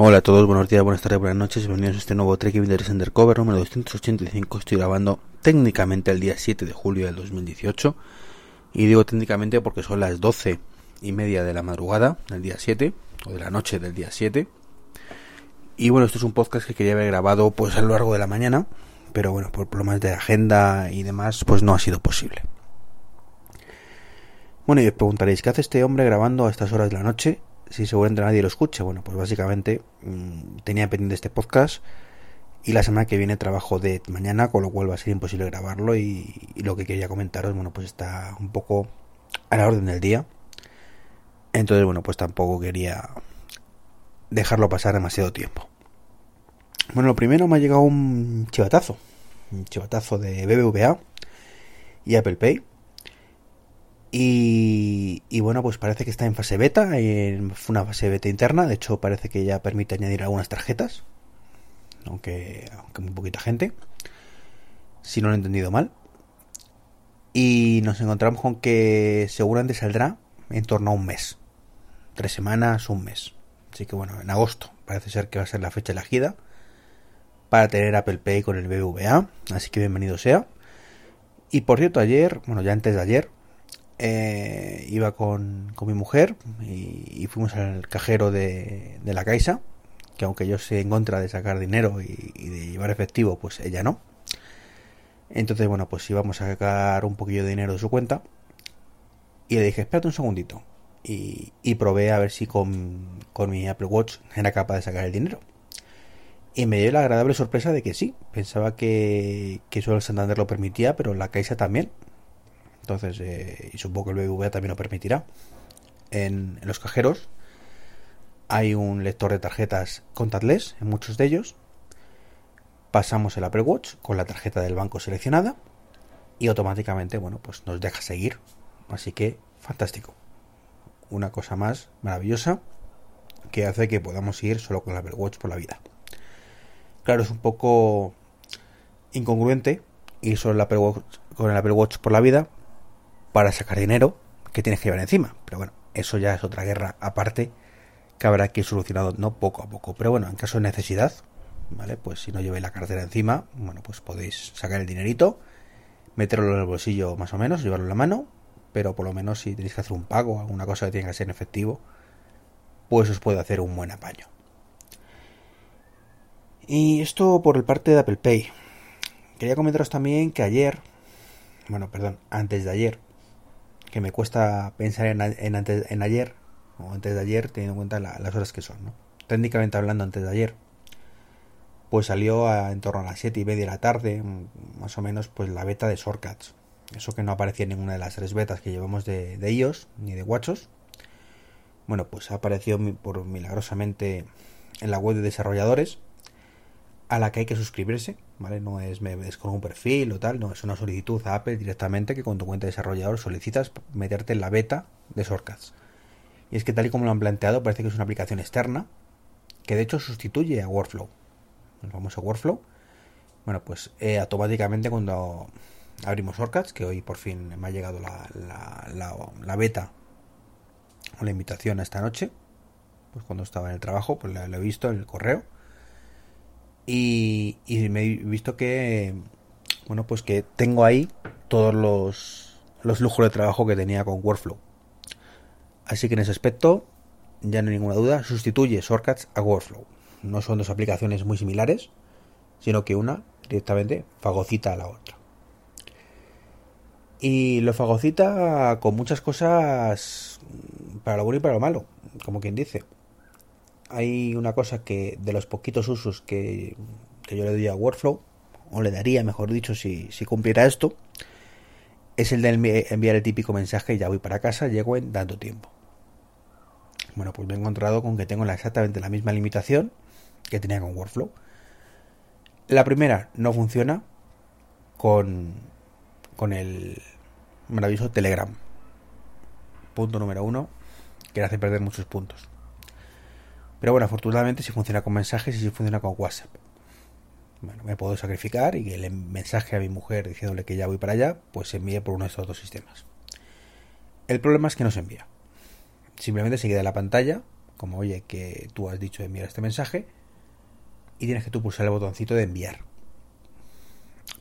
Hola a todos, buenos días, buenas tardes, buenas noches, bienvenidos a este nuevo Trek Interest Undercover número 285. Estoy grabando técnicamente el día 7 de julio del 2018 y digo técnicamente porque son las 12 y media de la madrugada del día 7 o de la noche del día 7 y bueno, esto es un podcast que quería haber grabado pues a lo largo de la mañana pero bueno, por problemas de agenda y demás pues no ha sido posible. Bueno, y os preguntaréis, ¿qué hace este hombre grabando a estas horas de la noche si seguramente nadie lo escucha. Bueno, pues básicamente mmm, tenía pendiente este podcast y la semana que viene trabajo de mañana, con lo cual va a ser imposible grabarlo y, y, lo que quería comentaros, bueno, pues está un poco a la orden del día. Entonces, bueno, pues tampoco quería dejarlo pasar demasiado tiempo. Bueno, lo primero me ha llegado un chivatazo, un chivatazo de BBVA y Apple Pay y, bueno, pues parece que está en fase beta, en una fase beta interna, de hecho parece que ya permite añadir algunas tarjetas, aunque, aunque muy poquita gente, si no lo he entendido mal. Y nos encontramos con que seguramente saldrá en torno a un mes, tres semanas, un mes. Así que bueno, en agosto parece ser que va a ser la fecha elegida para tener Apple Pay con el BBVA, así que bienvenido sea. Y por cierto, ayer, bueno, ya antes de ayer, eh, iba con, con, mi mujer y, fuimos al cajero de, de, la Caixa, que aunque yo sé en contra de sacar dinero y, y, de llevar efectivo, pues ella no. Entonces, bueno, pues íbamos a sacar un poquillo de dinero de su cuenta y le dije, espérate un segundito. Y, y probé a ver si con, con mi Apple Watch era capaz de sacar el dinero. Y me dio la agradable sorpresa de que sí. Pensaba que, que solo el Santander lo permitía, pero la Caixa también. Entonces, eh, y supongo que el BBVA también lo permitirá. En, los cajeros hay un lector de tarjetas contactless en muchos de ellos. Pasamos el Apple Watch con la tarjeta del banco seleccionada y automáticamente, bueno, pues nos deja seguir. Así que, fantástico. Una cosa más maravillosa que hace que podamos ir solo con el Apple Watch por la vida. Claro, es un poco incongruente ir solo con el Apple Watch por la vida para sacar dinero que tienes que llevar encima. Pero bueno, eso ya es otra guerra aparte que habrá que ir solucionando ¿no? poco a poco. Pero bueno, en caso de necesidad, ¿vale? Pues si no lleváis la cartera encima, bueno, pues podéis sacar el dinerito, meterlo en el bolsillo más o menos, llevarlo en la mano, pero por lo menos si tenéis que hacer un pago, alguna cosa que tenga que ser en efectivo, pues os puede hacer un buen apaño. Y esto por el parte de Apple Pay. Quería comentaros también que ayer, bueno, perdón, antes de ayer, que me cuesta pensar en, en, antes, en ayer o antes de ayer teniendo en cuenta la, las horas que son, ¿no? Técnicamente hablando antes de ayer, pues salió a, en torno a las 7 y media de la tarde, más o menos, pues la beta de Shortcuts. Eso que no aparecía en ninguna de las tres betas que llevamos de, de iOS ni de WatchOS. Bueno, pues ha aparecido por milagrosamente en la web de desarrolladores a la que hay que suscribirse, ¿vale? No es, es con un perfil o tal, no, es una solicitud a Apple directamente que con tu cuenta de desarrollador solicitas meterte en la beta de Shortcuts. Y es que tal y como lo han planteado, parece que es una aplicación externa que de hecho sustituye a Workflow, el famoso Workflow. Bueno, pues eh, automáticamente cuando abrimos Shortcuts, que hoy por fin me ha llegado la, la, la, la beta o la invitación a esta noche, pues cuando estaba en el trabajo, pues lo he visto en el correo y, me he visto que, bueno, pues que tengo ahí todos los, los lujos de trabajo que tenía con Workflow. Así que en ese aspecto, ya no hay ninguna duda, sustituye Shortcuts a Workflow. No son dos aplicaciones muy similares, sino que una directamente fagocita a la otra. Y lo fagocita con muchas cosas para lo bueno y para lo malo, como quien dice hay una cosa que de los poquitos usos que, que yo le doy a Workflow, o le daría, mejor dicho, si, si cumpliera esto, es el de enviar el típico mensaje, ya voy para casa, llego en tanto tiempo. Bueno, pues me he encontrado con que tengo exactamente la misma limitación que tenía con Workflow. La primera no funciona con, con el maravilloso Telegram. Punto número uno, que le hace perder muchos puntos. Pero bueno, afortunadamente sí funciona con mensajes y sí funciona con WhatsApp. Bueno, me puedo sacrificar y el mensaje a mi mujer diciéndole que ya voy para allá, pues se envíe por uno de estos dos sistemas. El problema es que no se envía. Simplemente se queda en la pantalla como oye que tú has dicho enviar este mensaje y tienes que tú pulsar el botoncito de enviar.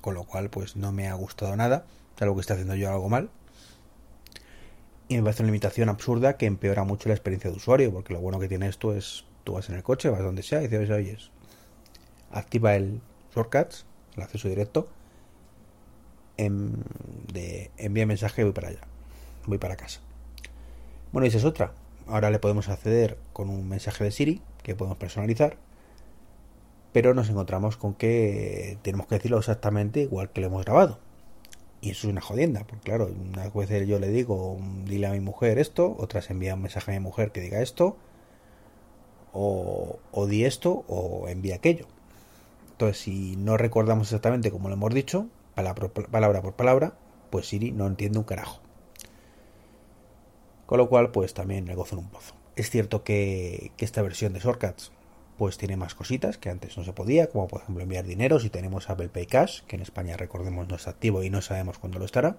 Con lo cual, pues no me ha gustado nada, algo que está haciendo yo algo mal. Y me parece una limitación absurda que empeora mucho la experiencia de usuario, porque lo bueno que tiene esto es, tú vas en el coche, vas donde sea y dices, oye, activa el shortcuts, el acceso directo, de envía mensaje y voy para allá, voy para casa. Bueno, y esa es otra. Ahora le podemos acceder con un mensaje de Siri que podemos personalizar, pero nos encontramos con que tenemos que decirlo exactamente igual que lo hemos grabado. Y eso es una jodienda, porque claro, unas veces yo le digo, dile a mi mujer esto, otras envía un mensaje a mi mujer que diga esto, o, o di esto, o envía aquello. Entonces, si no recordamos exactamente como lo hemos dicho, palabra por palabra, pues Siri no entiende un carajo. Con lo cual, pues también le en un pozo. Es cierto que, que esta versión de Shortcuts pues tiene más cositas que antes no se podía, como por ejemplo enviar dinero si tenemos Apple Pay Cash, que en España recordemos no está activo y no sabemos cuándo lo estará.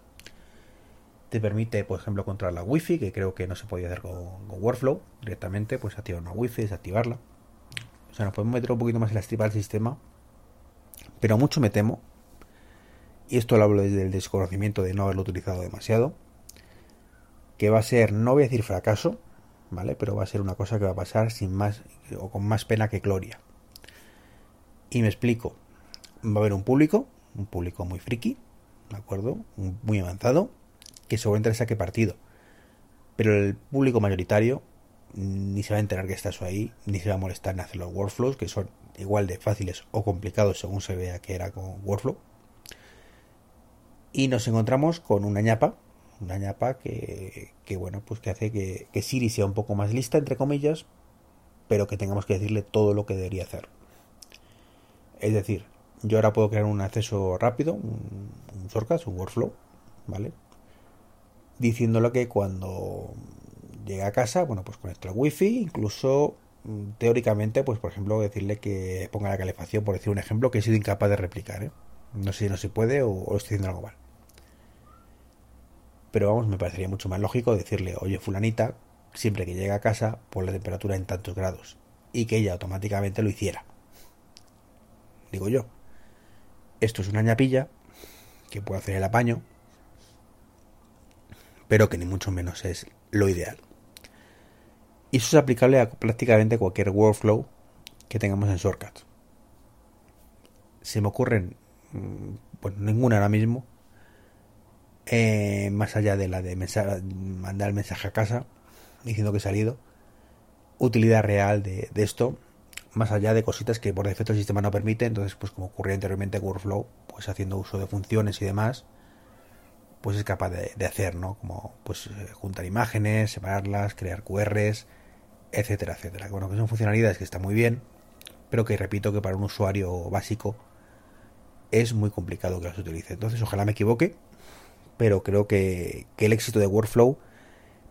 Te permite, por ejemplo, controlar la Wi-Fi, que creo que no se podía hacer con, Workflow directamente, pues activar una Wi-Fi, desactivarla. O sea, nos podemos meter un poquito más en la estripa del sistema, pero mucho me temo, y esto lo hablo desde el desconocimiento de no haberlo utilizado demasiado, que va a ser, no voy a decir fracaso, ¿vale? Pero va a ser una cosa que va a pasar sin más o con más pena que gloria. Y me explico. Va a haber un público, un público muy friki, ¿de acuerdo? Muy avanzado, que seguramente le saque partido. Pero el público mayoritario ni se va a enterar que estás ahí, ni se va a molestar en hacer los workflows, que son igual de fáciles o complicados según se vea que era con workflow. Y nos encontramos con una ñapa, una ñapa que, que bueno, pues que hace que, que, Siri sea un poco más lista, entre comillas, pero que tengamos que decirle todo lo que debería hacer. Es decir, yo ahora puedo crear un acceso rápido, un, un un workflow, ¿vale? Diciéndole que cuando llegue a casa, bueno, pues conecto el wifi, incluso mm, teóricamente, pues por ejemplo, decirle que ponga la calefacción, por decir un ejemplo que he sido incapaz de replicar, ¿eh? No sé si no se puede o, o estoy haciendo algo mal pero vamos, me parecería mucho más lógico decirle, oye fulanita, siempre que llegue a casa, pon la temperatura en tantos grados, y que ella automáticamente lo hiciera. Digo yo, esto es una ñapilla que puede hacer el apaño, pero que ni mucho menos es lo ideal. Y eso es aplicable a prácticamente cualquier workflow que tengamos en Shortcut. Se me ocurren, pues ninguna ahora mismo, eh, más allá de la de mandar el mensaje a casa diciendo que he salido, utilidad real de, esto, más allá de cositas que por defecto el sistema no permite, entonces pues como ocurría anteriormente Workflow, pues haciendo uso de funciones y demás, pues es capaz de, hacer, ¿no? Como pues eh, juntar imágenes, separarlas, crear QRs, etcétera, etcétera. Bueno, que son funcionalidades que están muy bien, pero que repito que para un usuario básico es muy complicado que las utilice. Entonces, ojalá me equivoque pero creo que, el éxito de Workflow,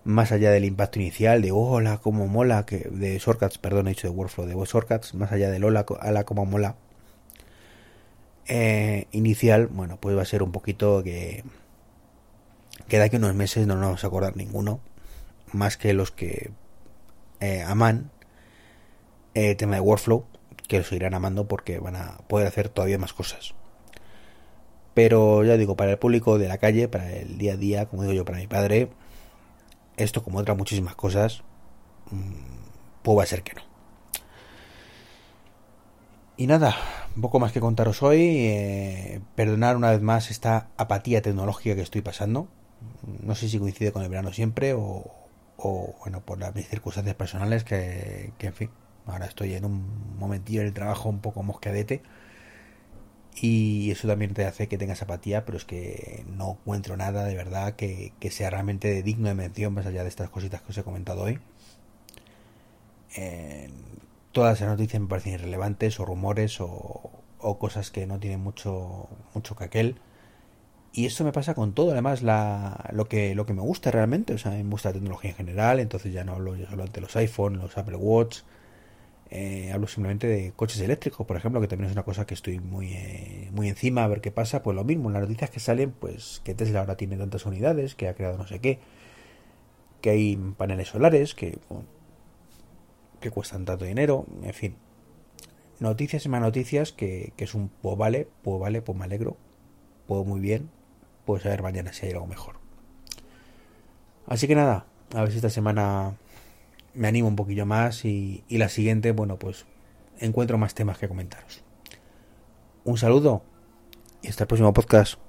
más allá del impacto inicial de hola, como mola, que de Shortcuts, perdón, he dicho de Workflow, de Shortcuts, más allá del hola, la como mola, eh, inicial, bueno, pues va a ser un poquito que, que de aquí unos meses no nos vamos a acordar ninguno, más que los que eh, aman el tema de Workflow, que lo seguirán amando porque van a poder hacer todavía más cosas. Pero ya digo, para el público de la calle, para el día a día, como digo yo, para mi padre, esto como otras muchísimas cosas, pues va a ser que no. Y nada, poco más que contaros hoy. Eh, perdonar una vez más esta apatía tecnológica que estoy pasando. No sé si coincide con el verano siempre o, bueno, por las mis circunstancias personales que, que, en fin, ahora estoy en un momentillo en el trabajo un poco mosquedete y eso también te hace que tengas apatía, pero es que no encuentro nada de verdad que, sea realmente digno de mención más allá de estas cositas que os he comentado hoy. todas las noticias me parecen irrelevantes o rumores o, cosas que no tienen mucho, mucho caquel. Y eso me pasa con todo, además la, lo, que, lo que me gusta realmente, o sea, me gusta la tecnología en general, entonces ya no hablo yo solo de los iPhone, los Apple Watch, eh, hablo simplemente de coches eléctricos, por ejemplo, que también es una cosa que estoy muy, eh, muy encima a ver qué pasa. Pues lo mismo, las noticias que salen, pues que Tesla ahora tiene tantas unidades, que ha creado no sé qué, que hay paneles solares, que que cuestan tanto dinero, en fin. Noticias y más noticias que, que es un pues vale, pues vale, pues me alegro, pues muy bien, pues a ver mañana si hay algo mejor. Así que nada, a ver si esta semana me animo un poquillo más y, y la siguiente, bueno, pues encuentro más temas que comentaros. Un saludo y hasta el próximo podcast.